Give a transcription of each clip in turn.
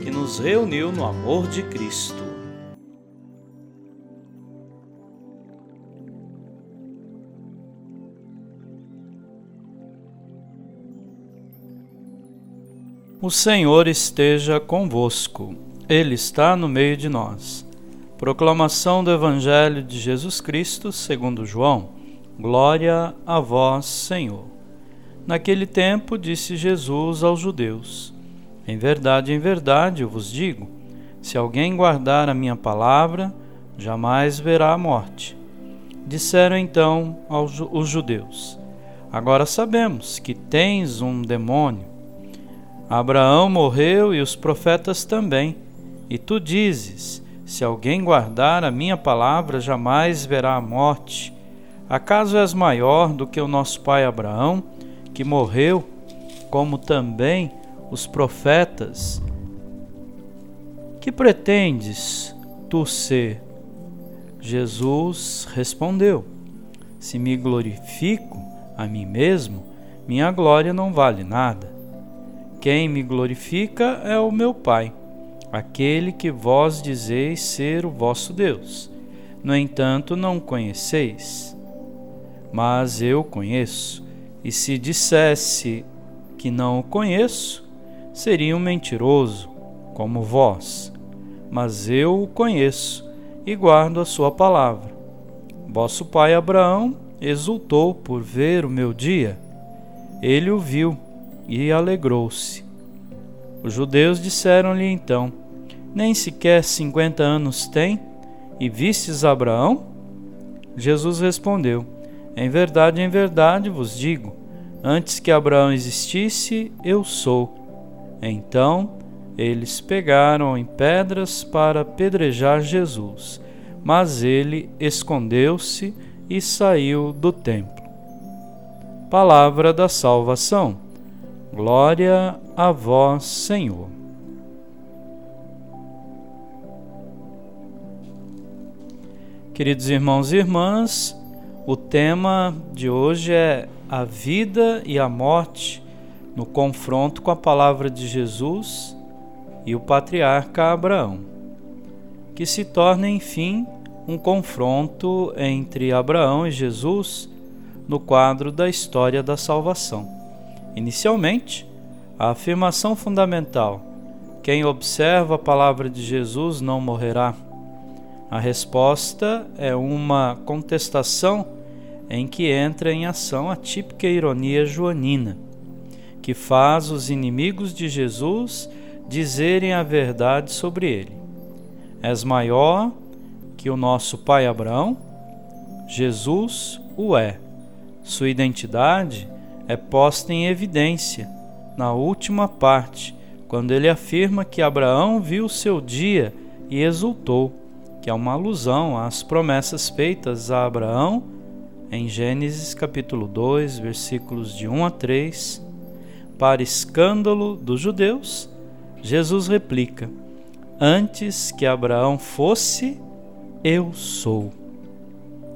que nos reuniu no amor de Cristo. O Senhor esteja convosco, Ele está no meio de nós. Proclamação do Evangelho de Jesus Cristo segundo João. Glória a vós, Senhor. Naquele tempo disse Jesus aos judeus: Em verdade, em verdade eu vos digo: se alguém guardar a minha palavra, jamais verá a morte. Disseram então aos os judeus: Agora sabemos que tens um demônio. Abraão morreu e os profetas também. E tu dizes: Se alguém guardar a minha palavra, jamais verá a morte. Acaso és maior do que o nosso pai Abraão, que morreu, como também os profetas? Que pretendes tu ser? Jesus respondeu: Se me glorifico a mim mesmo, minha glória não vale nada. Quem me glorifica é o meu Pai, aquele que vós dizeis ser o vosso Deus. No entanto, não conheceis. Mas eu conheço, e se dissesse que não o conheço, seria um mentiroso, como vós. Mas eu o conheço e guardo a sua palavra. Vosso pai Abraão exultou por ver o meu dia. Ele o viu e alegrou-se. Os judeus disseram-lhe então: Nem sequer cinquenta anos tem, e vistes Abraão? Jesus respondeu: Em verdade, em verdade vos digo: antes que Abraão existisse, eu sou. Então eles pegaram em pedras para apedrejar Jesus, mas ele escondeu-se e saiu do templo. Palavra da salvação. Glória a vós, Senhor. Queridos irmãos e irmãs, o tema de hoje é a vida e a morte no confronto com a palavra de Jesus e o patriarca Abraão, que se torna, enfim, um confronto entre Abraão e Jesus no quadro da história da salvação. Inicialmente, a afirmação fundamental: quem observa a palavra de Jesus não morrerá. A resposta é uma contestação em que entra em ação a típica ironia joanina, que faz os inimigos de Jesus dizerem a verdade sobre ele. És maior que o nosso pai Abraão? Jesus o é. Sua identidade é posta em evidência na última parte, quando ele afirma que Abraão viu seu dia e exultou, que é uma alusão às promessas feitas a Abraão em Gênesis capítulo 2, versículos de 1 a 3. Para escândalo dos judeus, Jesus replica: Antes que Abraão fosse, eu sou.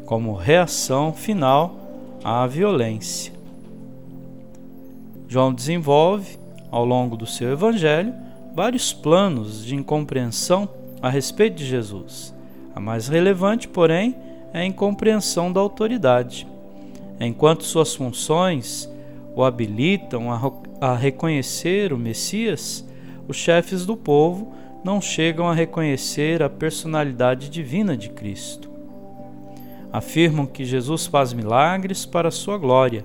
Como reação final à violência. João desenvolve, ao longo do seu evangelho, vários planos de incompreensão a respeito de Jesus. A mais relevante, porém, é a incompreensão da autoridade. Enquanto suas funções o habilitam a, a reconhecer o Messias, os chefes do povo não chegam a reconhecer a personalidade divina de Cristo. Afirmam que Jesus faz milagres para sua glória,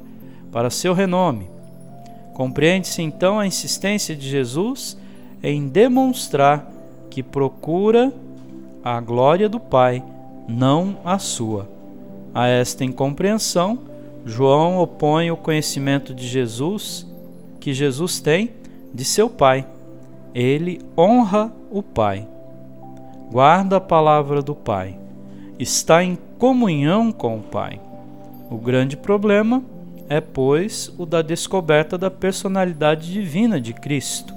para seu renome, Compreende-se então a insistência de Jesus em demonstrar que procura a glória do Pai, não a sua. A esta incompreensão, João opõe o conhecimento de Jesus que Jesus tem de seu Pai. Ele honra o Pai. guarda a palavra do Pai, está em comunhão com o Pai. O grande problema é, pois, o da descoberta da personalidade divina de Cristo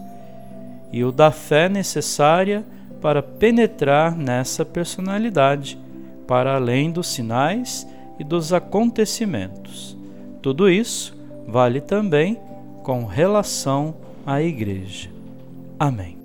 e o da fé necessária para penetrar nessa personalidade, para além dos sinais e dos acontecimentos. Tudo isso vale também com relação à Igreja. Amém.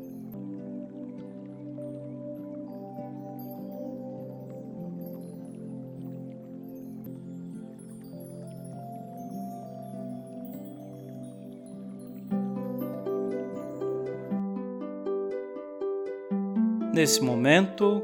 Nesse momento,